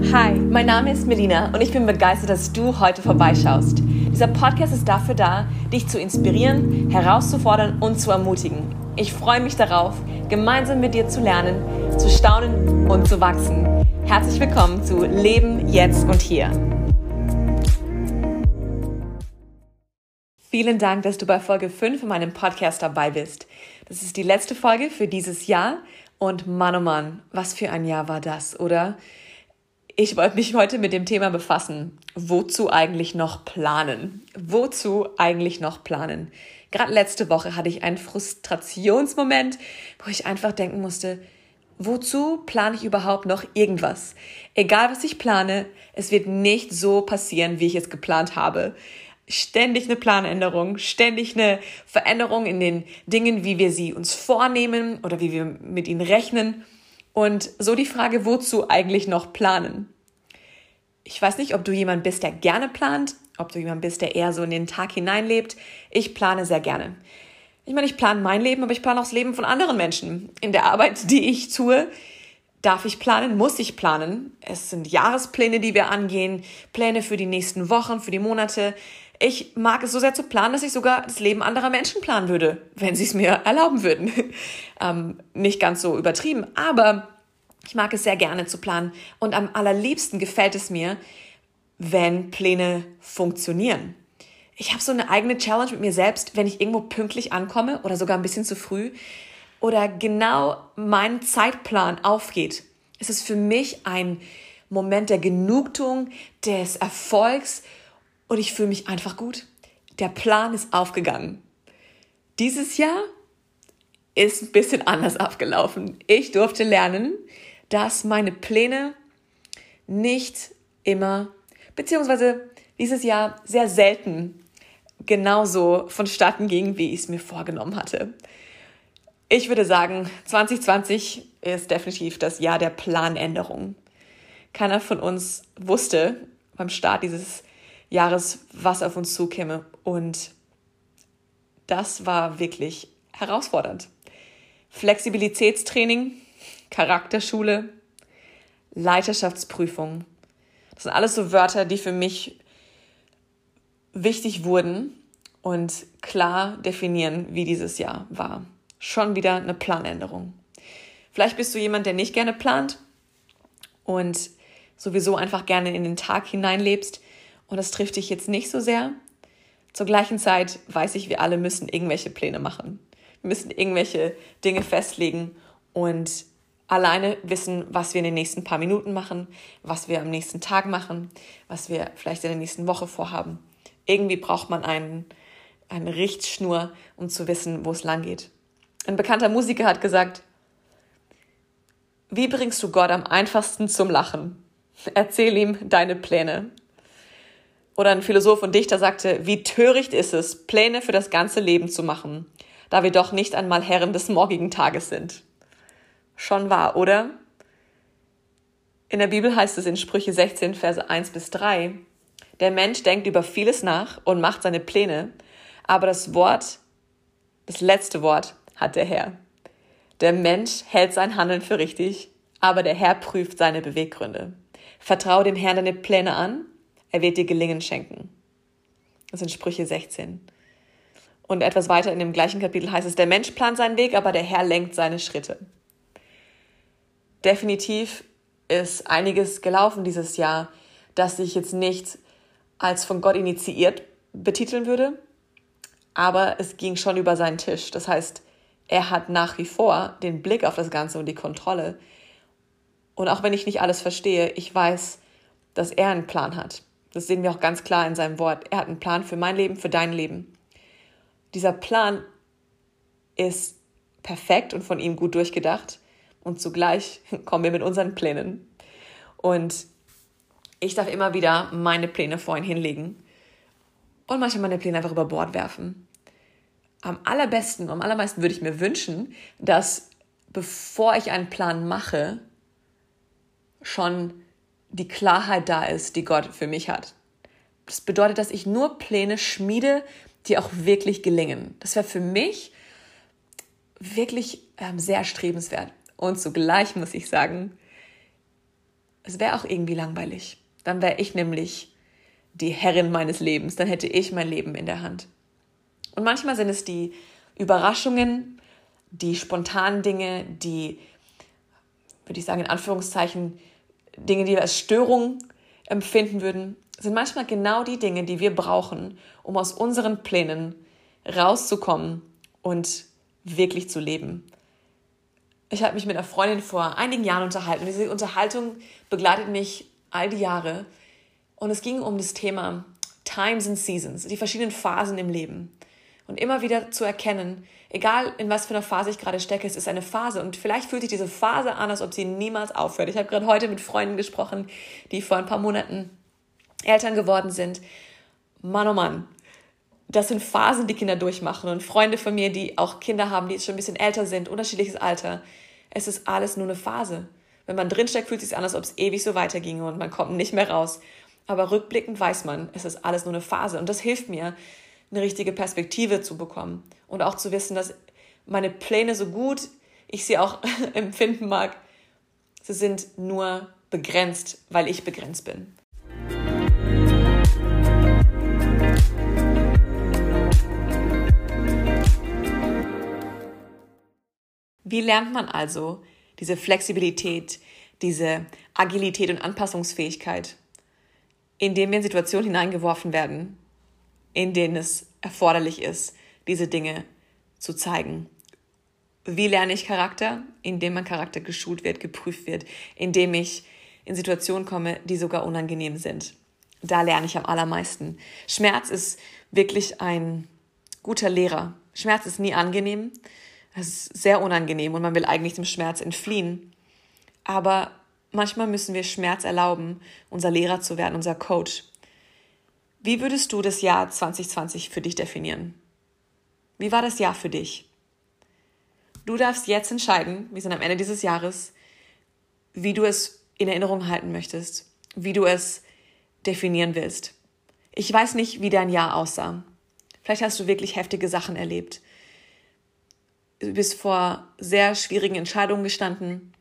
Hi, mein Name ist Melina und ich bin begeistert, dass du heute vorbeischaust. Dieser Podcast ist dafür da, dich zu inspirieren, herauszufordern und zu ermutigen. Ich freue mich darauf, gemeinsam mit dir zu lernen, zu staunen und zu wachsen. Herzlich willkommen zu Leben jetzt und hier. Vielen Dank, dass du bei Folge 5 in meinem Podcast dabei bist. Das ist die letzte Folge für dieses Jahr und Mann oh Mann, was für ein Jahr war das, oder? Ich wollte mich heute mit dem Thema befassen. Wozu eigentlich noch planen? Wozu eigentlich noch planen? Gerade letzte Woche hatte ich einen Frustrationsmoment, wo ich einfach denken musste, wozu plane ich überhaupt noch irgendwas? Egal was ich plane, es wird nicht so passieren, wie ich es geplant habe. Ständig eine Planänderung, ständig eine Veränderung in den Dingen, wie wir sie uns vornehmen oder wie wir mit ihnen rechnen. Und so die Frage, wozu eigentlich noch planen? Ich weiß nicht, ob du jemand bist, der gerne plant, ob du jemand bist, der eher so in den Tag hineinlebt. Ich plane sehr gerne. Ich meine, ich plane mein Leben, aber ich plane auch das Leben von anderen Menschen. In der Arbeit, die ich tue, darf ich planen, muss ich planen. Es sind Jahrespläne, die wir angehen, Pläne für die nächsten Wochen, für die Monate. Ich mag es so sehr zu planen, dass ich sogar das Leben anderer Menschen planen würde, wenn sie es mir erlauben würden. ähm, nicht ganz so übertrieben, aber ich mag es sehr gerne zu planen und am allerliebsten gefällt es mir, wenn Pläne funktionieren. Ich habe so eine eigene Challenge mit mir selbst, wenn ich irgendwo pünktlich ankomme oder sogar ein bisschen zu früh oder genau mein Zeitplan aufgeht. Es ist für mich ein Moment der Genugtuung, des Erfolgs und ich fühle mich einfach gut. Der Plan ist aufgegangen. Dieses Jahr ist ein bisschen anders abgelaufen. Ich durfte lernen, dass meine Pläne nicht immer, beziehungsweise dieses Jahr sehr selten genauso vonstatten ging, wie ich es mir vorgenommen hatte. Ich würde sagen, 2020 ist definitiv das Jahr der Planänderung. Keiner von uns wusste beim Start dieses Jahres, was auf uns zukäme. Und das war wirklich herausfordernd. Flexibilitätstraining, Charakterschule, Leiterschaftsprüfung. Das sind alles so Wörter, die für mich wichtig wurden und klar definieren, wie dieses Jahr war. Schon wieder eine Planänderung. Vielleicht bist du jemand, der nicht gerne plant und sowieso einfach gerne in den Tag hineinlebst und das trifft dich jetzt nicht so sehr. Zur gleichen Zeit weiß ich, wir alle müssen irgendwelche Pläne machen. Wir müssen irgendwelche Dinge festlegen und alleine wissen, was wir in den nächsten paar Minuten machen, was wir am nächsten Tag machen, was wir vielleicht in der nächsten Woche vorhaben. Irgendwie braucht man einen, eine Richtschnur, um zu wissen, wo es lang geht. Ein bekannter Musiker hat gesagt, wie bringst du Gott am einfachsten zum Lachen? Erzähl ihm deine Pläne. Oder ein Philosoph und Dichter sagte, wie töricht ist es, Pläne für das ganze Leben zu machen, da wir doch nicht einmal Herren des morgigen Tages sind. Schon wahr, oder? In der Bibel heißt es in Sprüche 16, Verse 1 bis 3, der Mensch denkt über vieles nach und macht seine Pläne, aber das Wort, das letzte Wort hat der Herr. Der Mensch hält sein Handeln für richtig, aber der Herr prüft seine Beweggründe. Vertraue dem Herrn deine Pläne an er wird dir Gelingen schenken. Das sind Sprüche 16. Und etwas weiter in dem gleichen Kapitel heißt es, der Mensch plant seinen Weg, aber der Herr lenkt seine Schritte. Definitiv ist einiges gelaufen dieses Jahr, das ich jetzt nicht als von Gott initiiert betiteln würde, aber es ging schon über seinen Tisch. Das heißt, er hat nach wie vor den Blick auf das Ganze und die Kontrolle. Und auch wenn ich nicht alles verstehe, ich weiß, dass er einen Plan hat. Das sehen wir auch ganz klar in seinem Wort. Er hat einen Plan für mein Leben, für dein Leben. Dieser Plan ist perfekt und von ihm gut durchgedacht. Und zugleich kommen wir mit unseren Plänen. Und ich darf immer wieder meine Pläne vor ihn hinlegen und manchmal meine Pläne einfach über Bord werfen. Am allerbesten, am allermeisten würde ich mir wünschen, dass bevor ich einen Plan mache, schon die Klarheit da ist, die Gott für mich hat. Das bedeutet, dass ich nur Pläne schmiede, die auch wirklich gelingen. Das wäre für mich wirklich ähm, sehr strebenswert. Und zugleich muss ich sagen, Es wäre auch irgendwie langweilig. Dann wäre ich nämlich die Herrin meines Lebens. Dann hätte ich mein Leben in der Hand. Und manchmal sind es die Überraschungen, die spontanen Dinge, die, würde ich sagen, in Anführungszeichen, Dinge, die wir als Störung empfinden würden, sind manchmal genau die Dinge, die wir brauchen, um aus unseren Plänen rauszukommen und wirklich zu leben. Ich habe mich mit einer Freundin vor einigen Jahren unterhalten. Diese Unterhaltung begleitet mich all die Jahre. Und es ging um das Thema Times and Seasons, die verschiedenen Phasen im Leben. Und immer wieder zu erkennen, egal in was für einer Phase ich gerade stecke, es ist eine Phase. Und vielleicht fühlt sich diese Phase an, als ob sie niemals aufhört. Ich habe gerade heute mit Freunden gesprochen, die vor ein paar Monaten Eltern geworden sind. Mann, oh Mann, das sind Phasen, die Kinder durchmachen. Und Freunde von mir, die auch Kinder haben, die schon ein bisschen älter sind, unterschiedliches Alter. Es ist alles nur eine Phase. Wenn man drinsteckt, fühlt es sich an, als ob es ewig so weiterginge und man kommt nicht mehr raus. Aber rückblickend weiß man, es ist alles nur eine Phase. Und das hilft mir, eine richtige Perspektive zu bekommen. Und auch zu wissen, dass meine Pläne so gut ich sie auch empfinden mag, sie sind nur begrenzt, weil ich begrenzt bin. Wie lernt man also diese Flexibilität, diese Agilität und Anpassungsfähigkeit, indem wir in Situationen hineingeworfen werden, in denen es erforderlich ist, diese Dinge zu zeigen? Wie lerne ich Charakter? Indem mein Charakter geschult wird, geprüft wird, indem ich in Situationen komme, die sogar unangenehm sind. Da lerne ich am allermeisten. Schmerz ist wirklich ein guter Lehrer. Schmerz ist nie angenehm. Es ist sehr unangenehm und man will eigentlich dem Schmerz entfliehen. Aber manchmal müssen wir Schmerz erlauben, unser Lehrer zu werden, unser Coach. Wie würdest du das Jahr 2020 für dich definieren? Wie war das Jahr für dich? Du darfst jetzt entscheiden, wir sind am Ende dieses Jahres, wie du es in Erinnerung halten möchtest, wie du es definieren willst. Ich weiß nicht, wie dein Jahr aussah. Vielleicht hast du wirklich heftige Sachen erlebt du bist vor sehr schwierigen Entscheidungen gestanden,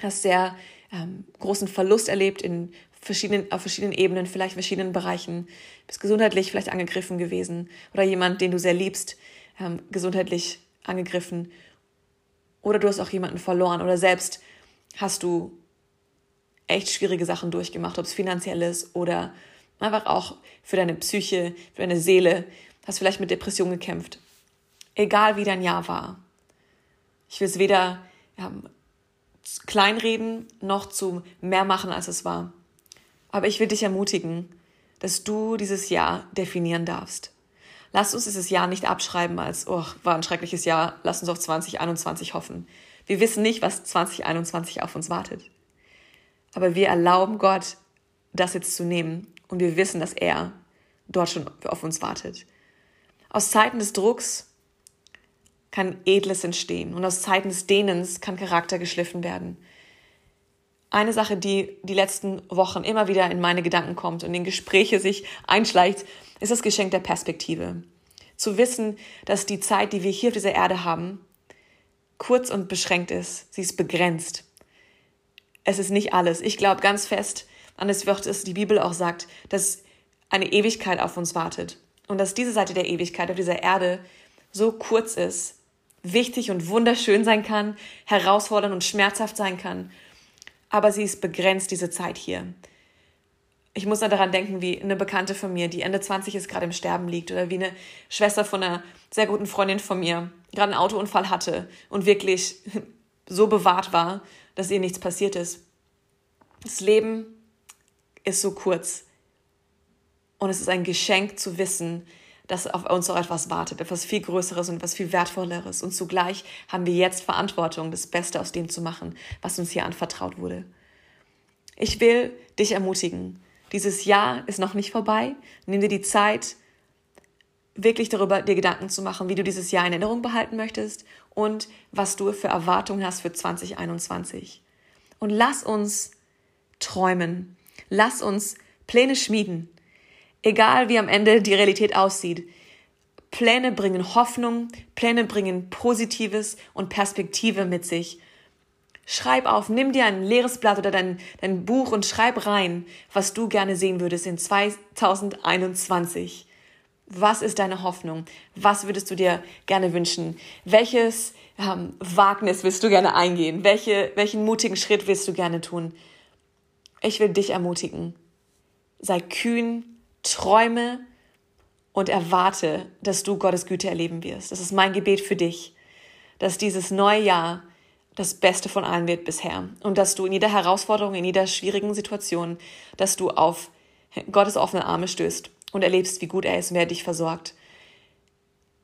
hast sehr ähm, großen Verlust erlebt in verschiedenen, auf verschiedenen Ebenen, vielleicht verschiedenen Bereichen, bist gesundheitlich vielleicht angegriffen gewesen oder jemand, den du sehr liebst, ähm, gesundheitlich angegriffen. Oder du hast auch jemanden verloren oder selbst hast du echt schwierige Sachen durchgemacht, ob es finanziell ist oder einfach auch für deine Psyche, für deine Seele, hast vielleicht mit Depressionen gekämpft. Egal wie dein Jahr war. Ich will es weder ähm, kleinreden noch zu mehr machen, als es war. Aber ich will dich ermutigen, dass du dieses Jahr definieren darfst. Lass uns dieses Jahr nicht abschreiben als, oh, war ein schreckliches Jahr, lass uns auf 2021 hoffen. Wir wissen nicht, was 2021 auf uns wartet. Aber wir erlauben Gott, das jetzt zu nehmen und wir wissen, dass er dort schon auf uns wartet. Aus Zeiten des Drucks kann Edles entstehen und aus Zeiten des Dehnens kann Charakter geschliffen werden. Eine Sache, die die letzten Wochen immer wieder in meine Gedanken kommt und in Gespräche sich einschleicht, ist das Geschenk der Perspektive. Zu wissen, dass die Zeit, die wir hier auf dieser Erde haben, kurz und beschränkt ist. Sie ist begrenzt. Es ist nicht alles. Ich glaube ganz fest an das Wort, das die Bibel auch sagt, dass eine Ewigkeit auf uns wartet und dass diese Seite der Ewigkeit auf dieser Erde so kurz ist, wichtig und wunderschön sein kann, herausfordernd und schmerzhaft sein kann. Aber sie ist begrenzt, diese Zeit hier. Ich muss daran denken, wie eine Bekannte von mir, die Ende 20 ist, gerade im Sterben liegt, oder wie eine Schwester von einer sehr guten Freundin von mir gerade einen Autounfall hatte und wirklich so bewahrt war, dass ihr nichts passiert ist. Das Leben ist so kurz. Und es ist ein Geschenk zu wissen, dass auf uns auch etwas wartet, etwas viel Größeres und etwas viel Wertvolleres. Und zugleich haben wir jetzt Verantwortung, das Beste aus dem zu machen, was uns hier anvertraut wurde. Ich will dich ermutigen. Dieses Jahr ist noch nicht vorbei. Nimm dir die Zeit, wirklich darüber dir Gedanken zu machen, wie du dieses Jahr in Erinnerung behalten möchtest und was du für Erwartungen hast für 2021. Und lass uns träumen. Lass uns Pläne schmieden. Egal wie am Ende die Realität aussieht. Pläne bringen Hoffnung, Pläne bringen Positives und Perspektive mit sich. Schreib auf, nimm dir ein leeres Blatt oder dein, dein Buch und schreib rein, was du gerne sehen würdest in 2021. Was ist deine Hoffnung? Was würdest du dir gerne wünschen? Welches ähm, Wagnis willst du gerne eingehen? Welche, welchen mutigen Schritt willst du gerne tun? Ich will dich ermutigen. Sei kühn, träume und erwarte, dass du Gottes Güte erleben wirst. Das ist mein Gebet für dich, dass dieses neue Jahr das Beste von allen wird bisher und dass du in jeder Herausforderung, in jeder schwierigen Situation, dass du auf Gottes offene Arme stößt und erlebst, wie gut er ist und wer dich versorgt.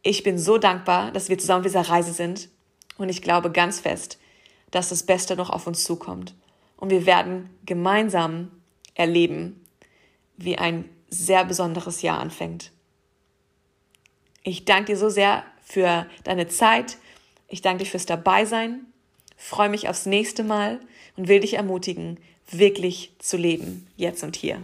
Ich bin so dankbar, dass wir zusammen auf dieser Reise sind und ich glaube ganz fest, dass das Beste noch auf uns zukommt. Und wir werden gemeinsam erleben, wie ein sehr besonderes Jahr anfängt. Ich danke dir so sehr für deine Zeit. Ich danke dir fürs Dabeisein. Freue mich aufs nächste Mal und will dich ermutigen, wirklich zu leben, jetzt und hier.